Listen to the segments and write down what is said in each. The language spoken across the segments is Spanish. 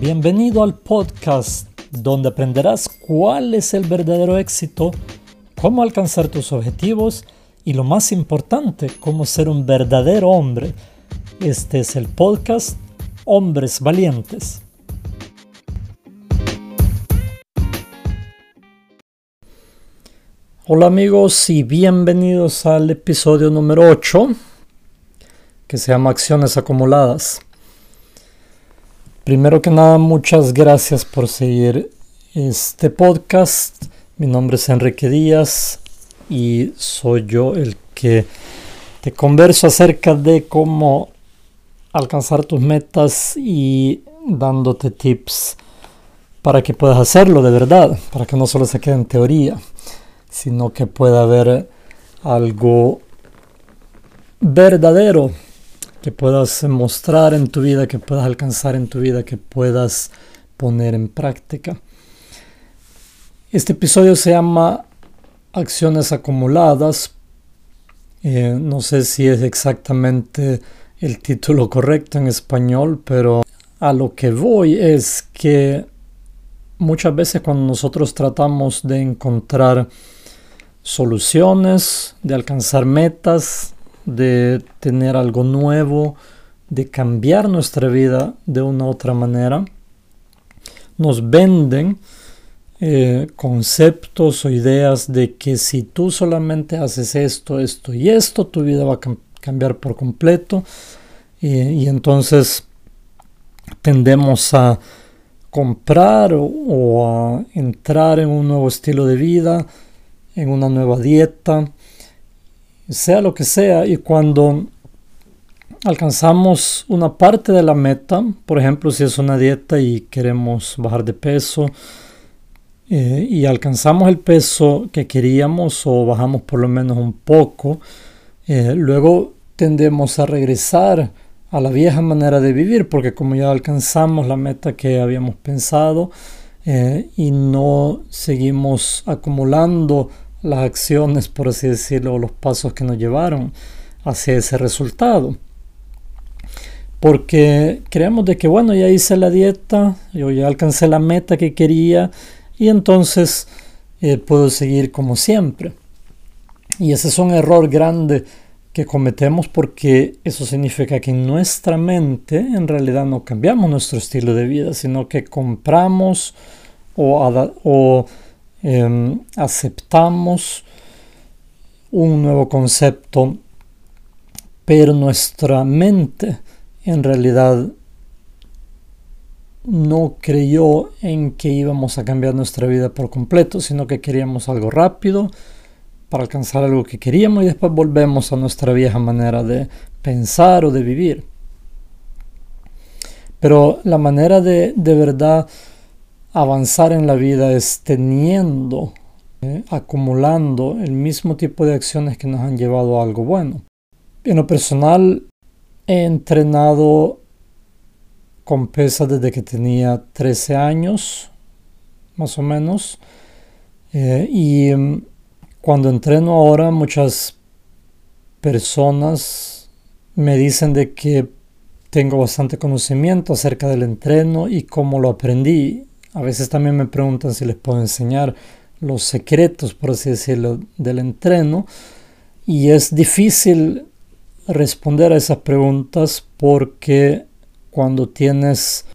Bienvenido al podcast donde aprenderás cuál es el verdadero éxito, cómo alcanzar tus objetivos y lo más importante, cómo ser un verdadero hombre. Este es el podcast Hombres Valientes. Hola amigos y bienvenidos al episodio número 8 que se llama Acciones Acumuladas. Primero que nada, muchas gracias por seguir este podcast. Mi nombre es Enrique Díaz y soy yo el que te converso acerca de cómo alcanzar tus metas y dándote tips para que puedas hacerlo de verdad, para que no solo se quede en teoría, sino que pueda haber algo verdadero que puedas mostrar en tu vida, que puedas alcanzar en tu vida, que puedas poner en práctica. Este episodio se llama Acciones acumuladas. Eh, no sé si es exactamente el título correcto en español, pero a lo que voy es que muchas veces cuando nosotros tratamos de encontrar soluciones, de alcanzar metas, de tener algo nuevo, de cambiar nuestra vida de una u otra manera. Nos venden eh, conceptos o ideas de que si tú solamente haces esto, esto y esto, tu vida va a cambiar por completo. y entonces tendemos a comprar o a entrar en un nuevo estilo de vida, en una nueva dieta, sea lo que sea, y cuando alcanzamos una parte de la meta, por ejemplo, si es una dieta y queremos bajar de peso, eh, y alcanzamos el peso que queríamos o bajamos por lo menos un poco, eh, luego tendemos a regresar a la vieja manera de vivir, porque como ya alcanzamos la meta que habíamos pensado eh, y no seguimos acumulando las acciones, por así decirlo, los pasos que nos llevaron hacia ese resultado. Porque creemos de que, bueno, ya hice la dieta, yo ya alcancé la meta que quería y entonces eh, puedo seguir como siempre. Y ese es un error grande que cometemos porque eso significa que en nuestra mente en realidad no cambiamos nuestro estilo de vida, sino que compramos o, o Em, aceptamos un nuevo concepto, pero nuestra mente en realidad no creyó en que íbamos a cambiar nuestra vida por completo, sino que queríamos algo rápido para alcanzar algo que queríamos y después volvemos a nuestra vieja manera de pensar o de vivir. Pero la manera de, de verdad avanzar en la vida es teniendo, eh, acumulando el mismo tipo de acciones que nos han llevado a algo bueno. En lo personal, he entrenado con pesas desde que tenía 13 años, más o menos. Eh, y mm, cuando entreno ahora, muchas personas me dicen de que tengo bastante conocimiento acerca del entreno y cómo lo aprendí. A veces también me preguntan si les puedo enseñar los secretos, por así decirlo, del entreno. Y es difícil responder a esas preguntas porque cuando tienes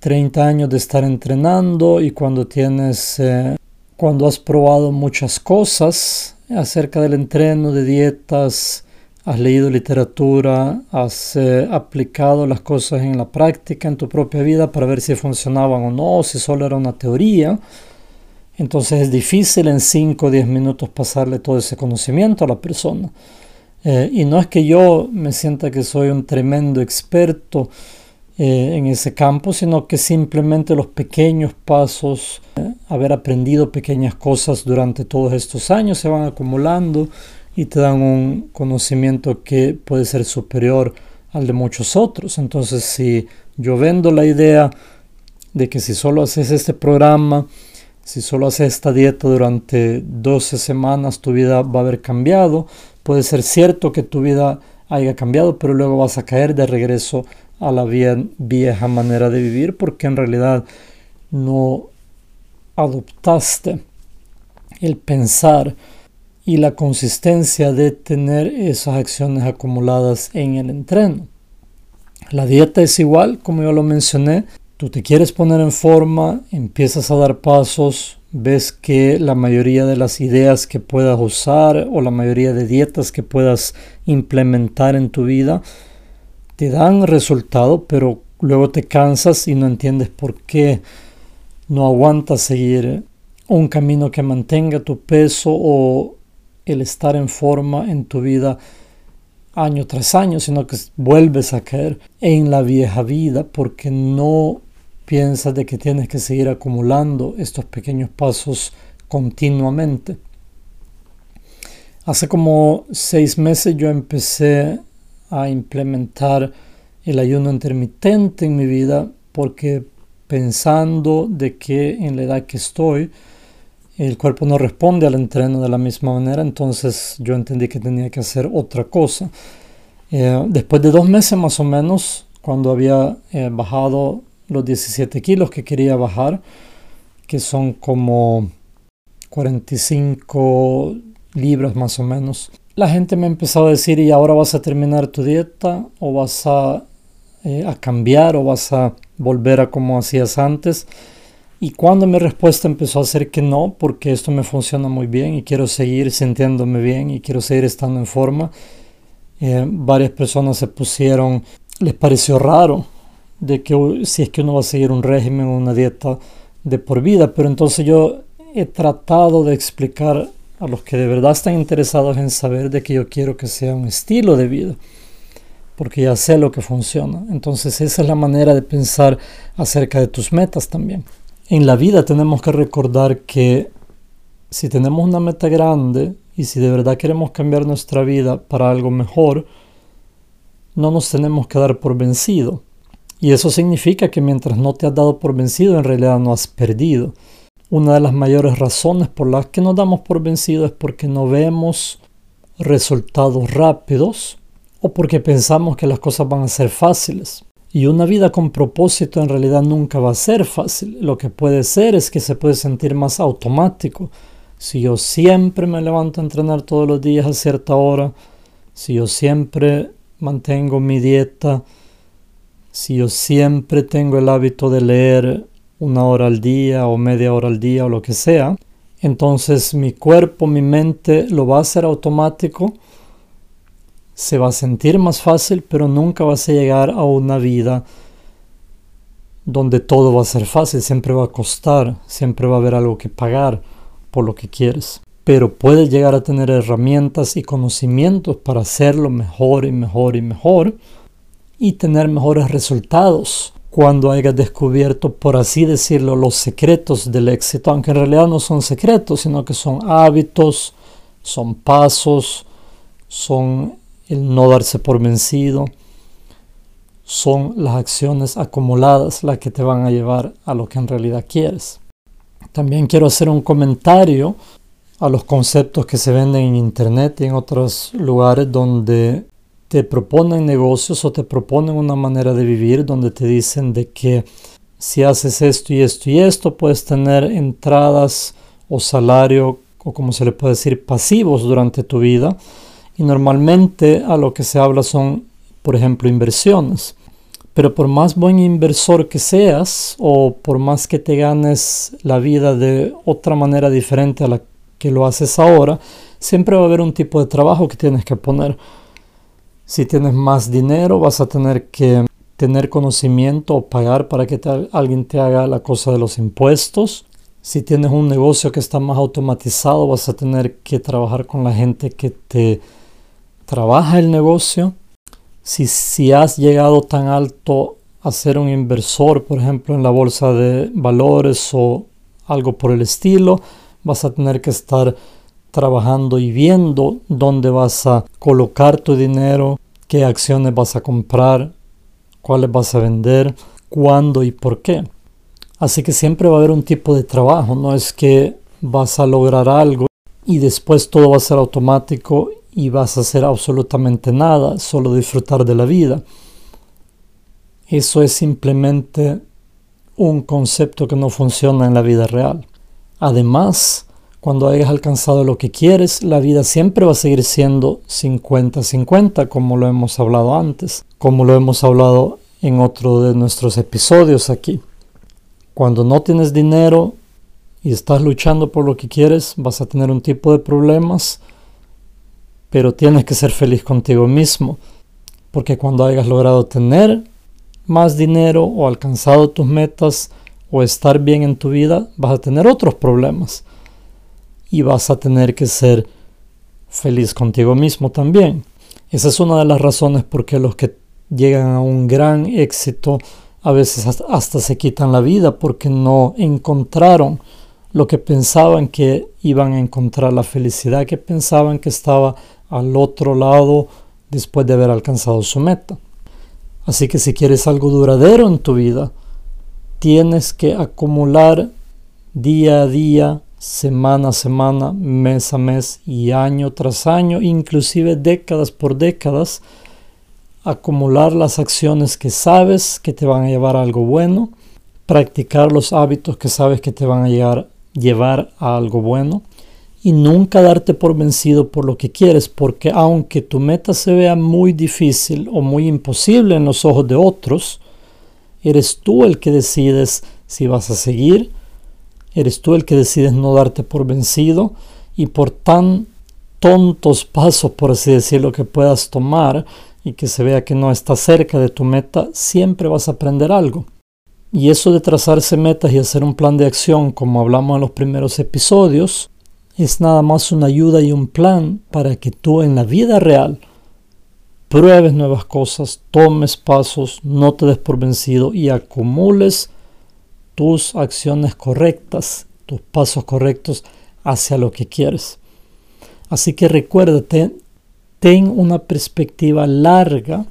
30 años de estar entrenando y cuando tienes eh, cuando has probado muchas cosas acerca del entreno, de dietas, has leído literatura, has eh, aplicado las cosas en la práctica, en tu propia vida para ver si funcionaban o no, si solo era una teoría. Entonces es difícil en 5 o 10 minutos pasarle todo ese conocimiento a la persona. Eh, y no es que yo me sienta que soy un tremendo experto eh, en ese campo, sino que simplemente los pequeños pasos, haber aprendido pequeñas cosas durante todos estos años se van acumulando y te dan un conocimiento que puede ser superior al de muchos otros. Entonces, si yo vendo la idea de que si solo haces este programa, si solo haces esta dieta durante 12 semanas, tu vida va a haber cambiado, puede ser cierto que tu vida haya cambiado, pero luego vas a caer de regreso a la vieja manera de vivir porque en realidad no adoptaste el pensar y la consistencia de tener esas acciones acumuladas en el entreno. La dieta es igual, como yo lo mencioné, tú te quieres poner en forma, empiezas a dar pasos, ves que la mayoría de las ideas que puedas usar o la mayoría de dietas que puedas implementar en tu vida te dan resultado, pero luego te cansas y no entiendes por qué no aguantas seguir un camino que mantenga tu peso o el estar en forma en tu vida año tras año, sino que vuelves a caer en la vieja vida porque no piensas de que tienes que seguir acumulando estos pequeños pasos continuamente. Hace como seis meses yo empecé a implementar el ayuno intermitente en mi vida porque pensando de que en la edad que estoy el cuerpo no responde al entreno de la misma manera, entonces yo entendí que tenía que hacer otra cosa. Eh, después de dos meses más o menos, cuando había eh, bajado los 17 kilos que quería bajar, que son como 45 libras más o menos. La gente me empezó a decir, ¿y ahora vas a terminar tu dieta? ¿O vas a, eh, a cambiar? ¿O vas a volver a como hacías antes? Y cuando mi respuesta empezó a ser que no, porque esto me funciona muy bien y quiero seguir sintiéndome bien y quiero seguir estando en forma, eh, varias personas se pusieron, les pareció raro de que si es que uno va a seguir un régimen o una dieta de por vida, pero entonces yo he tratado de explicar a los que de verdad están interesados en saber de que yo quiero que sea un estilo de vida, porque ya sé lo que funciona. Entonces esa es la manera de pensar acerca de tus metas también. En la vida tenemos que recordar que si tenemos una meta grande y si de verdad queremos cambiar nuestra vida para algo mejor, no nos tenemos que dar por vencido y eso significa que mientras no te has dado por vencido, en realidad no has perdido. Una de las mayores razones por las que nos damos por vencido es porque no vemos resultados rápidos o porque pensamos que las cosas van a ser fáciles. Y una vida con propósito en realidad nunca va a ser fácil. Lo que puede ser es que se puede sentir más automático. Si yo siempre me levanto a entrenar todos los días a cierta hora, si yo siempre mantengo mi dieta, si yo siempre tengo el hábito de leer una hora al día o media hora al día o lo que sea, entonces mi cuerpo, mi mente lo va a hacer automático, se va a sentir más fácil, pero nunca vas a llegar a una vida donde todo va a ser fácil, siempre va a costar, siempre va a haber algo que pagar por lo que quieres. Pero puedes llegar a tener herramientas y conocimientos para hacerlo mejor y mejor y mejor y tener mejores resultados cuando hayas descubierto, por así decirlo, los secretos del éxito, aunque en realidad no son secretos, sino que son hábitos, son pasos, son el no darse por vencido, son las acciones acumuladas las que te van a llevar a lo que en realidad quieres. También quiero hacer un comentario a los conceptos que se venden en internet y en otros lugares donde te proponen negocios o te proponen una manera de vivir donde te dicen de que si haces esto y esto y esto puedes tener entradas o salario o como se le puede decir pasivos durante tu vida y normalmente a lo que se habla son por ejemplo inversiones pero por más buen inversor que seas o por más que te ganes la vida de otra manera diferente a la que lo haces ahora siempre va a haber un tipo de trabajo que tienes que poner si tienes más dinero, vas a tener que tener conocimiento o pagar para que alguien te haga la cosa de los impuestos. Si tienes un negocio que está más automatizado, vas a tener que trabajar con la gente que te trabaja el negocio. Si, si has llegado tan alto a ser un inversor, por ejemplo, en la bolsa de valores o algo por el estilo, vas a tener que estar trabajando y viendo dónde vas a colocar tu dinero, qué acciones vas a comprar, cuáles vas a vender, cuándo y por qué. Así que siempre va a haber un tipo de trabajo, no es que vas a lograr algo y después todo va a ser automático y vas a hacer absolutamente nada, solo disfrutar de la vida. Eso es simplemente un concepto que no funciona en la vida real. Además, cuando hayas alcanzado lo que quieres, la vida siempre va a seguir siendo 50-50, como lo hemos hablado antes, como lo hemos hablado en otro de nuestros episodios aquí. Cuando no tienes dinero y estás luchando por lo que quieres, vas a tener un tipo de problemas, pero tienes que ser feliz contigo mismo, porque cuando hayas logrado tener más dinero o alcanzado tus metas o estar bien en tu vida, vas a tener otros problemas y vas a tener que ser feliz contigo mismo también. Esa es una de las razones por qué los que llegan a un gran éxito a veces hasta se quitan la vida porque no encontraron lo que pensaban que iban a encontrar, la felicidad que pensaban que estaba al otro lado después de haber alcanzado su meta. Así que si quieres algo duradero en tu vida, tienes que acumular día a día, semana a semana, mes a mes y año tras año, inclusive décadas por décadas, acumular las acciones que sabes que te van a llevar a algo bueno, practicar los hábitos que sabes que te van a llegar, llevar a algo bueno y nunca darte por vencido por lo que quieres, porque aunque tu meta se vea muy difícil o muy imposible en los ojos de otros, eres tú el que decides si vas a seguir, eres tú el que decides no darte por vencido y por tan tontos pasos, por así decirlo, que puedas tomar y que se vea que no estás cerca de tu meta, siempre vas a aprender algo. Y eso de trazarse metas y hacer un plan de acción, como hablamos en los primeros episodios, es nada más una ayuda y un plan para que tú en la vida real pruebes nuevas cosas, tomes pasos, no te des por vencido y acumules tus acciones correctas, tus pasos correctos hacia lo que quieres. Así que recuérdate, ten una perspectiva larga,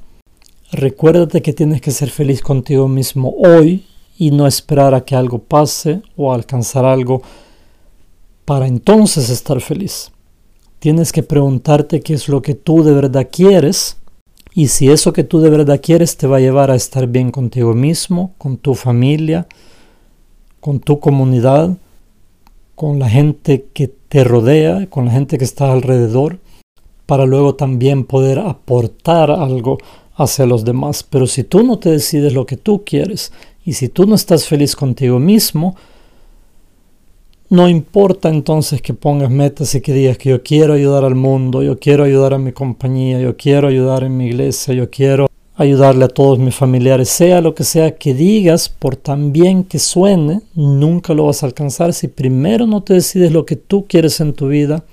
recuérdate que tienes que ser feliz contigo mismo hoy y no esperar a que algo pase o alcanzar algo para entonces estar feliz. Tienes que preguntarte qué es lo que tú de verdad quieres y si eso que tú de verdad quieres te va a llevar a estar bien contigo mismo, con tu familia, con tu comunidad, con la gente que te rodea, con la gente que está alrededor, para luego también poder aportar algo hacia los demás. Pero si tú no te decides lo que tú quieres y si tú no estás feliz contigo mismo, no importa entonces que pongas metas y que digas que yo quiero ayudar al mundo, yo quiero ayudar a mi compañía, yo quiero ayudar en mi iglesia, yo quiero ayudarle a todos mis familiares, sea lo que sea que digas, por tan bien que suene, nunca lo vas a alcanzar si primero no te decides lo que tú quieres en tu vida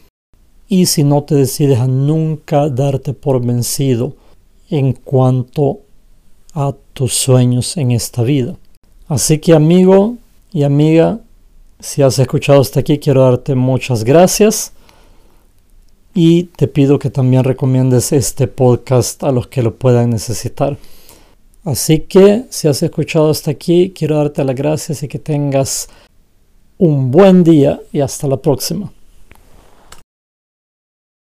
y si no te decides a nunca darte por vencido en cuanto a tus sueños en esta vida. Así que amigo y amiga, si has escuchado hasta aquí, quiero darte muchas gracias y te pido que también recomiendes este podcast a los que lo puedan necesitar. Así que si has escuchado hasta aquí, quiero darte las gracias y que tengas un buen día y hasta la próxima.